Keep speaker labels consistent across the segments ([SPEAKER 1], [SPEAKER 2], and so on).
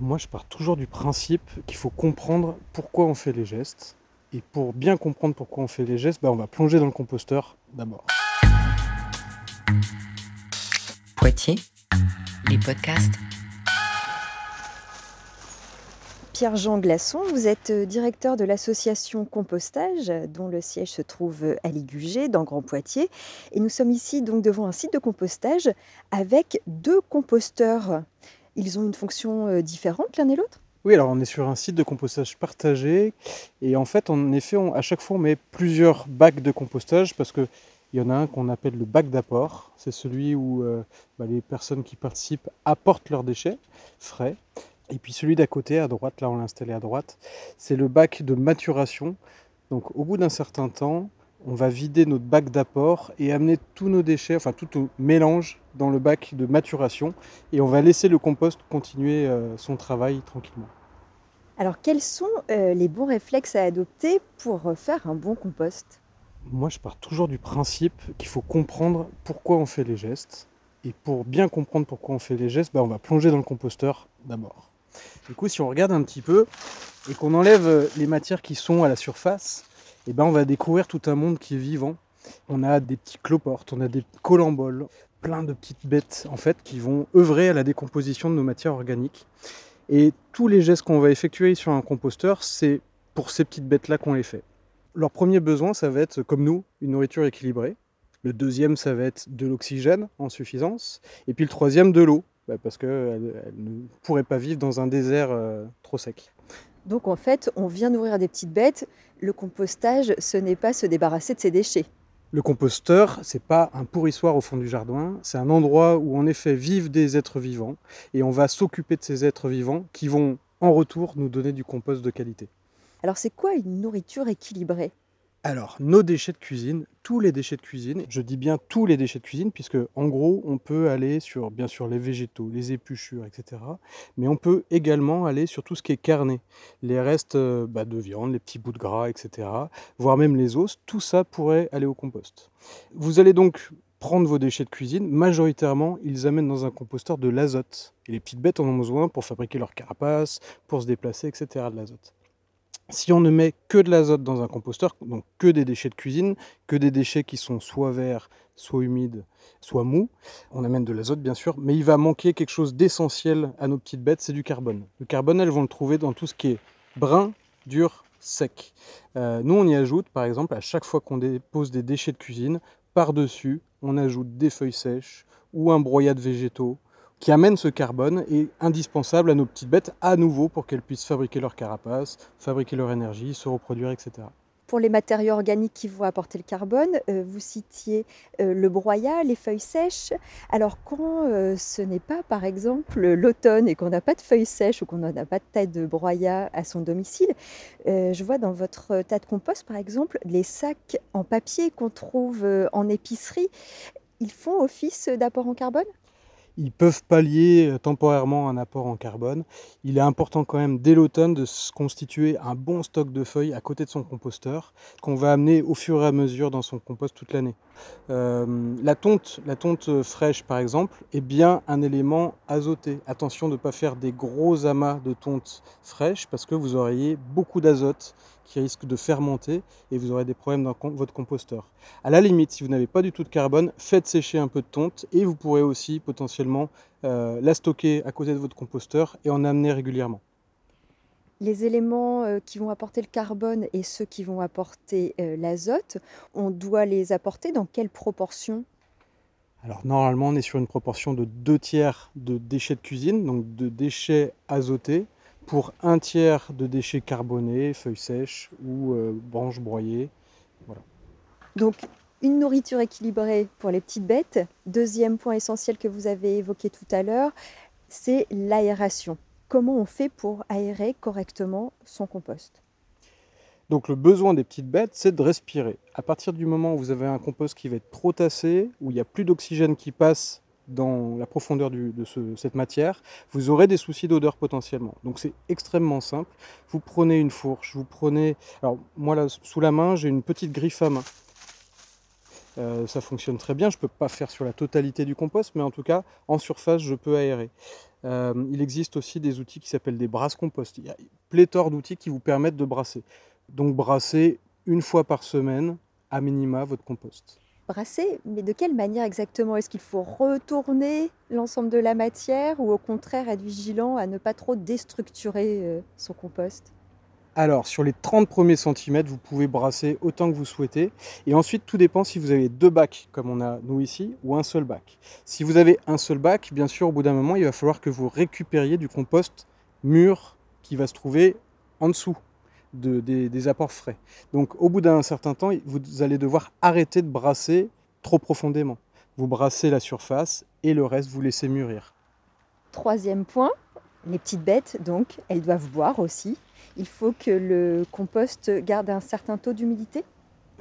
[SPEAKER 1] Moi, je pars toujours du principe qu'il faut comprendre pourquoi on fait les gestes. Et pour bien comprendre pourquoi on fait les gestes, bah, on va plonger dans le composteur d'abord.
[SPEAKER 2] Poitiers, les podcasts.
[SPEAKER 3] Pierre-Jean Glasson, vous êtes euh, directeur de l'association Compostage, dont le siège se trouve à Ligugé, dans Grand Poitiers. Et nous sommes ici donc devant un site de compostage avec deux composteurs. Ils ont une fonction euh, différente l'un et l'autre?
[SPEAKER 1] Oui, alors on est sur un site de compostage partagé. Et en fait, en effet, on- à chaque fois, on met plusieurs bacs de compostage parce que il y en a un qu'on appelle le bac d'apport. C'est celui où euh, bah, les personnes qui participent apportent leurs déchets frais. Et puis celui d'à côté, à droite, là on l'a installé à droite, c'est le bac de maturation. Donc au bout d'un certain temps, on va vider notre bac d'apport et amener tous nos déchets, enfin tout au mélange dans le bac de maturation. Et on va laisser le compost continuer euh, son travail tranquillement.
[SPEAKER 3] Alors quels sont euh, les bons réflexes à adopter pour faire un bon compost?
[SPEAKER 1] Moi, je pars toujours du principe qu'il faut comprendre pourquoi on fait les gestes. Et pour bien comprendre pourquoi on fait les gestes, bah, on va plonger dans le composteur d'abord. Du coup, si on regarde un petit peu et qu'on enlève euh, les matières qui sont à la surface, eh ben, on va découvrir tout un monde qui est vivant. On a des petits cloportes, on a des colamboles, plein de petites bêtes en fait qui vont œuvrer à la décomposition de nos matières organiques. Et tous les gestes qu'on va effectuer sur un composteur, c'est pour ces petites bêtes-là qu'on les fait. Leur premier besoin, ça va être, comme nous, une nourriture équilibrée. Le deuxième, ça va être de l'oxygène en suffisance. Et puis le troisième, de l'eau, bah, parce qu'elles ne pourraient pas vivre dans un désert euh, trop sec.
[SPEAKER 3] Donc en fait, on vient nourrir des petites bêtes. Le compostage, ce n'est pas se débarrasser de ses déchets.
[SPEAKER 1] Le composteur, c'est pas un pourrissoir au fond du jardin, c'est un endroit où en effet vivent des êtres vivants et on va s'occuper de ces êtres vivants qui vont en retour nous donner du compost de qualité.
[SPEAKER 3] Alors c'est quoi une nourriture équilibrée?
[SPEAKER 1] Alors, nos déchets de cuisine, tous les déchets de cuisine, je dis bien tous les déchets de cuisine, puisque en gros, on peut aller sur bien sûr les végétaux, les épluchures, etc. Mais on peut également aller sur tout ce qui est carné, les restes euh, bah, de viande, les petits bouts de gras, etc. Voire même les os, tout ça pourrait aller au compost. Vous allez donc prendre vos déchets de cuisine, majoritairement, ils amènent dans un composteur de l'azote. Et les petites bêtes en ont besoin pour fabriquer leur carapace, pour se déplacer, etc. de l'azote. Si on ne met que de l'azote dans un composteur, donc que des déchets de cuisine, que des déchets qui sont soit verts, soit humides, soit mous, on amène de l'azote bien sûr, mais il va manquer quelque chose d'essentiel à nos petites bêtes, c'est du carbone. Le carbone, elles vont le trouver dans tout ce qui est brun, dur, sec. Euh, nous, on y ajoute, par exemple, à chaque fois qu'on dépose des déchets de cuisine, par-dessus, on ajoute des feuilles sèches ou un broyat de végétaux qui amène ce carbone est indispensable à nos petites bêtes à nouveau pour qu'elles puissent fabriquer leur carapace, fabriquer leur énergie, se reproduire, etc.
[SPEAKER 3] Pour les matériaux organiques qui vont apporter le carbone, euh, vous citiez euh, le broyat, les feuilles sèches. Alors quand euh, ce n'est pas par exemple l'automne et qu'on n'a pas de feuilles sèches ou qu'on n'a pas de tas de broyat à son domicile, je vois dans votre tas de compost par exemple les sacs en papier qu'on trouve en épicerie. Ils font office d'apport en carbone?
[SPEAKER 1] Ils peuvent pallier euh, temporairement un apport en carbone. Il est important quand même dès l'automne de se constituer un bon stock de feuilles à côté de son composteur qu'on va amener au fur et à mesure dans son compost toute l'année. Euh, la tonte, la tonte fraîche par exemple, est bien un élément azoté. Attention de ne pas faire des gros amas de tonte fraîche parce que vous auriez beaucoup d'azote qui risque de fermenter et vous aurez des problèmes dans votre composteur. À la limite, si vous n'avez pas du tout de carbone, faites sécher un peu de tonte et vous pourrez aussi potentiellement euh, la stocker à côté de votre composteur et en amener régulièrement.
[SPEAKER 3] Les éléments euh, qui vont apporter le carbone et ceux qui vont apporter euh, l'azote, on doit les apporter dans quelle proportion?
[SPEAKER 1] Alors normalement, on est sur une proportion de 2 tiers de déchets de cuisine, donc de déchets azotés, pour un tiers de déchets carbonés, feuilles sèches ou euh, branches broyées.
[SPEAKER 3] Donc, une nourriture équilibrée pour les petites bêtes. Deuxième point essentiel que vous avez évoqué tout à l'heure, c'est l'aération. Comment on fait pour aérer correctement son compost?
[SPEAKER 1] Donc le besoin des petites bêtes, c'est de respirer. À partir du moment où vous avez un compost qui va être trop tassé, où il n'y a plus d'oxygène qui passe dans la profondeur de ce- cette matière, vous aurez des soucis d'odeur potentiellement. Donc c'est extrêmement simple. Vous prenez une fourche, vous prenez... Alors moi là, sous la main, j'ai une petite griffe à main. Euh, ça fonctionne très bien. Je ne peux pas faire sur la totalité du compost, mais en tout cas, en surface, je peux aérer. Euh, il existe aussi des outils qui s'appellent des brasses compost. Il y a pléthore d'outils qui vous permettent de brasser. Donc brasser une fois par semaine, à minima, votre compost.
[SPEAKER 3] Brasser, mais de quelle manière exactement? Est-ce qu'il faut retourner l'ensemble de la matière ou au contraire être vigilant à ne pas trop déstructurer euh, son compost?
[SPEAKER 1] Alors, sur les 30 premiers centimètres, vous pouvez brasser autant que vous souhaitez. Et ensuite, tout dépend si vous avez deux bacs, comme on a nous ici, ou un seul bac. Si vous avez un seul bac, bien sûr, au bout d'un moment, il va falloir que vous récupériez du compost mûr qui va se trouver en dessous de, des, des apports frais. Donc, au bout d'un certain temps, vous allez devoir arrêter de brasser trop profondément. Vous brassez la surface et le reste, vous laissez mûrir.
[SPEAKER 3] Troisième point, les petites bêtes, donc, elles doivent boire aussi il faut que le compost garde un certain taux d'humidité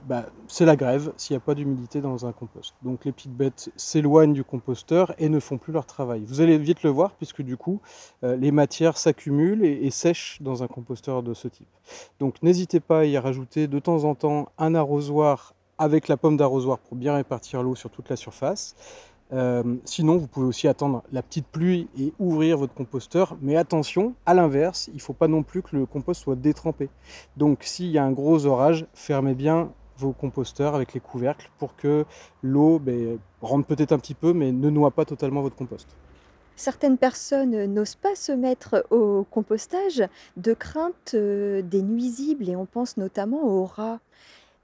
[SPEAKER 1] bah, c'est la grève s'il n'y a pas d'humidité dans un compost. Donc les petites bêtes s'éloignent du composteur et ne font plus leur travail. Vous allez vite le voir puisque du coup euh, les matières s'accumulent et, sèchent dans un composteur de ce type. Donc n'hésitez pas à y rajouter de temps en temps un arrosoir avec la pomme d'arrosoir pour bien répartir l'eau sur toute la surface. Euh, sinon, vous pouvez aussi attendre la petite pluie et ouvrir votre composteur. Mais attention, à l'inverse, il ne faut pas non plus que le compost soit détrempé. Donc s'il y a un gros orage, fermez bien vos composteurs avec les couvercles pour que l'eau ben, rentre peut-être un petit peu, mais ne noie pas totalement votre compost.
[SPEAKER 3] Certaines personnes n'osent pas se mettre au compostage de crainte euh, des nuisibles et on pense notamment aux rats.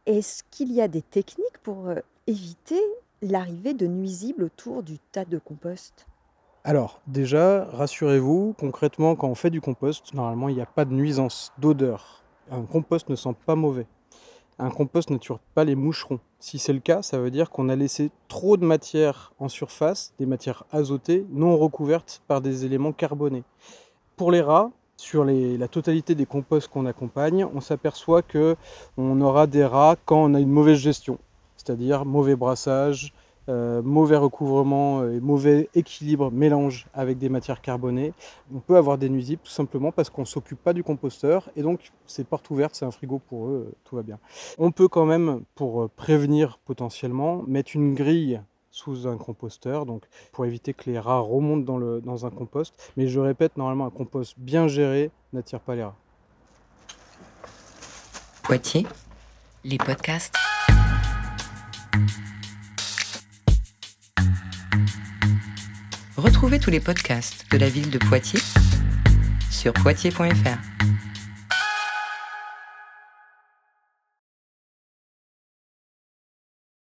[SPEAKER 3] Est-ce qu'il y a des techniques pour euh, éviter l'arrivée de nuisibles autour du tas de compost?
[SPEAKER 1] Alors, déjà, rassurez-vous, concrètement, quand on fait du compost, normalement, il n'y a pas de nuisance, d'odeur. Un compost ne sent pas mauvais. Un compost ne tue pas les moucherons. Si c'est le cas, ça veut dire qu'on a laissé trop de matière en surface, des matières azotées, non recouvertes par des éléments carbonés. Pour les rats, sur la totalité des composts qu'on accompagne, on s'aperçoit que on aura des rats quand on a une mauvaise gestion c'est-à-dire mauvais brassage, euh, mauvais recouvrement euh, et mauvais équilibre, mélange avec des matières carbonées. On peut avoir des nuisibles tout simplement parce qu'on ne s'occupe pas du composteur et donc c'est porte ouverte, c'est un frigo pour eux, euh, tout va bien. On peut quand même, pour prévenir potentiellement, mettre une grille sous un composteur, donc pour éviter que les rats remontent dans, le, dans un compost. Mais je répète, normalement un compost bien géré n'attire pas les rats.
[SPEAKER 2] Poitiers, les podcasts. Retrouvez tous les podcasts de la ville de Poitiers sur poitiers.fr.